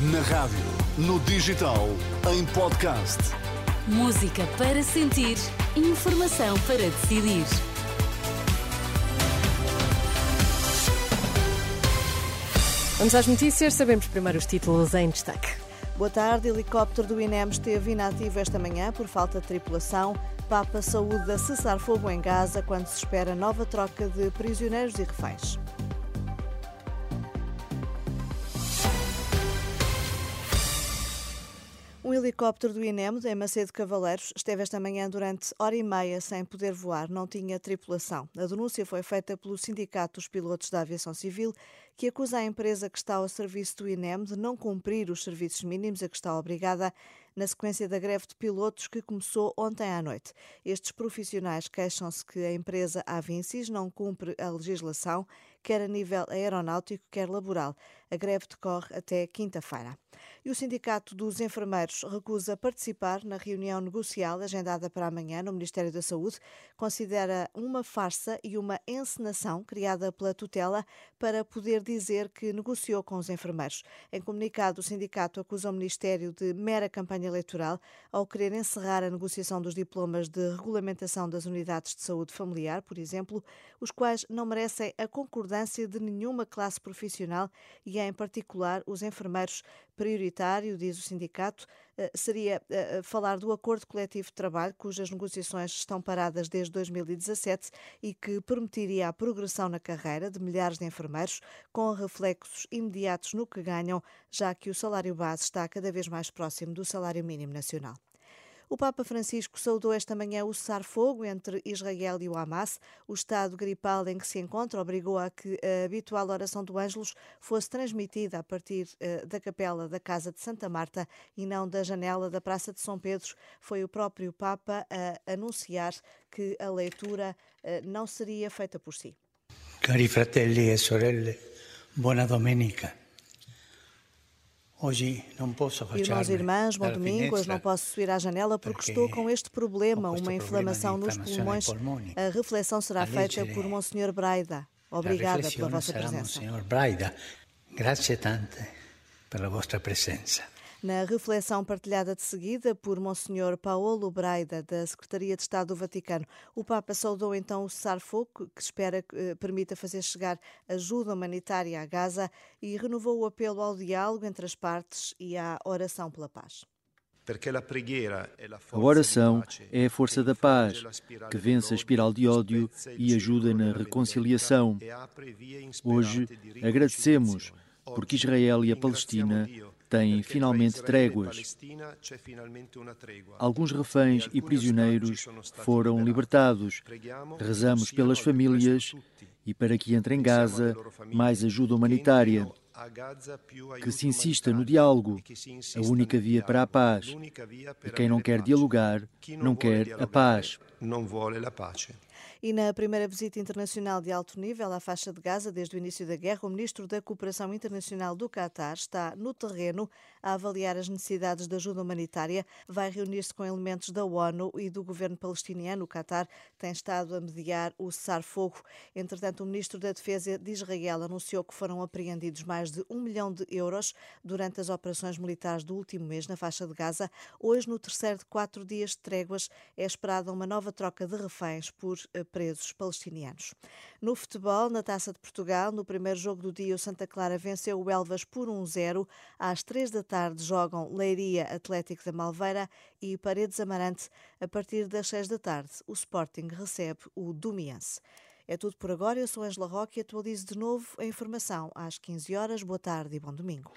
Na rádio, no digital, em podcast. Música para sentir, informação para decidir. Vamos às notícias, sabemos primeiro os títulos em destaque. Boa tarde. Helicóptero do INEM esteve inativo esta manhã por falta de tripulação. Papa saúde a cessar fogo em Gaza quando se espera nova troca de prisioneiros e reféns. Um helicóptero do INEM, em Macedo Cavaleiros, esteve esta manhã durante hora e meia sem poder voar, não tinha tripulação. A denúncia foi feita pelo Sindicato dos Pilotos da Aviação Civil, que acusa a empresa que está ao serviço do INEM de não cumprir os serviços mínimos a que está obrigada na sequência da greve de pilotos que começou ontem à noite. Estes profissionais queixam-se que a empresa Avincis não cumpre a legislação, quer a nível aeronáutico, quer laboral. A greve decorre até quinta-feira. E o Sindicato dos Enfermeiros recusa participar na reunião negocial agendada para amanhã no Ministério da Saúde. Considera uma farsa e uma encenação criada pela tutela para poder dizer que negociou com os enfermeiros. Em comunicado, o sindicato acusa o Ministério de mera campanha eleitoral ao querer encerrar a negociação dos diplomas de regulamentação das unidades de saúde familiar, por exemplo, os quais não merecem a concordância de nenhuma classe profissional e, em particular, os enfermeiros prioritário, diz o sindicato, eh, seria eh, falar do acordo coletivo de trabalho, cujas negociações estão paradas desde 2017 e que permitiria a progressão na carreira de milhares de enfermeiros, com reflexos imediatos no que ganham, já que o salário base está cada vez mais próximo do salário mínimo nacional. O Papa Francisco saudou esta manhã o cessar-fogo entre Israel e o Hamas. O estado gripal em que se encontra obrigou a que a habitual oração do Ângelus fosse transmitida a partir uh, da capela da Casa de Santa Marta e não da janela da Praça de São Pedro. Foi o próprio Papa a anunciar que a leitura uh, não seria feita por si. Cari fratelli e sorelle, buona domenica. Irmãos e irmãs, bom domingo. Hoje não posso subir à janela porque estou com este problema, uma inflamação nos pulmões. A reflexão será feita por Monsenhor Braida. Obrigada pela vossa presença. Monsenhor Braida, grazie tante pela vossa presença. Na reflexão partilhada de seguida por Monsenhor Paolo Braida, da Secretaria de Estado do Vaticano, o Papa saudou então o cessar-fogo, que espera que eh, permita fazer chegar ajuda humanitária a Gaza e renovou o apelo ao diálogo entre as partes e à oração pela paz. A oração é a força da paz, que vence a espiral de ódio e ajuda na reconciliação. Hoje agradecemos porque Israel e a Palestina têm finalmente tréguas. Alguns reféns e prisioneiros foram libertados. Rezamos pelas famílias e para que entre em Gaza mais ajuda humanitária. Que se insista no diálogo, a única via para a paz. E quem não quer dialogar, não quer a paz. E na primeira visita internacional de alto nível à faixa de Gaza desde o início da guerra, o ministro da Cooperação Internacional do Qatar está no terreno a avaliar as necessidades de ajuda humanitária. Vai reunir-se com elementos da ONU e do governo palestiniano. O Qatar tem estado a mediar o cessar-fogo. Entretanto, o ministro da Defesa de Israel anunciou que foram apreendidos mais de um milhão de euros durante as operações militares do último mês na faixa de Gaza. Hoje, no terceiro de quatro dias de tréguas, é esperada uma nova troca de reféns por presos palestinianos. No futebol, na Taça de Portugal, no primeiro jogo do dia, o Santa Clara venceu o Elvas por 1-0. Às três da tarde jogam Leiria Atlético da Malveira e Paredes Amarante. A partir das seis da tarde, o Sporting recebe o Domiense. É tudo por agora. Eu sou Angela Roque e atualizo de novo a informação às 15 horas. Boa tarde e bom domingo.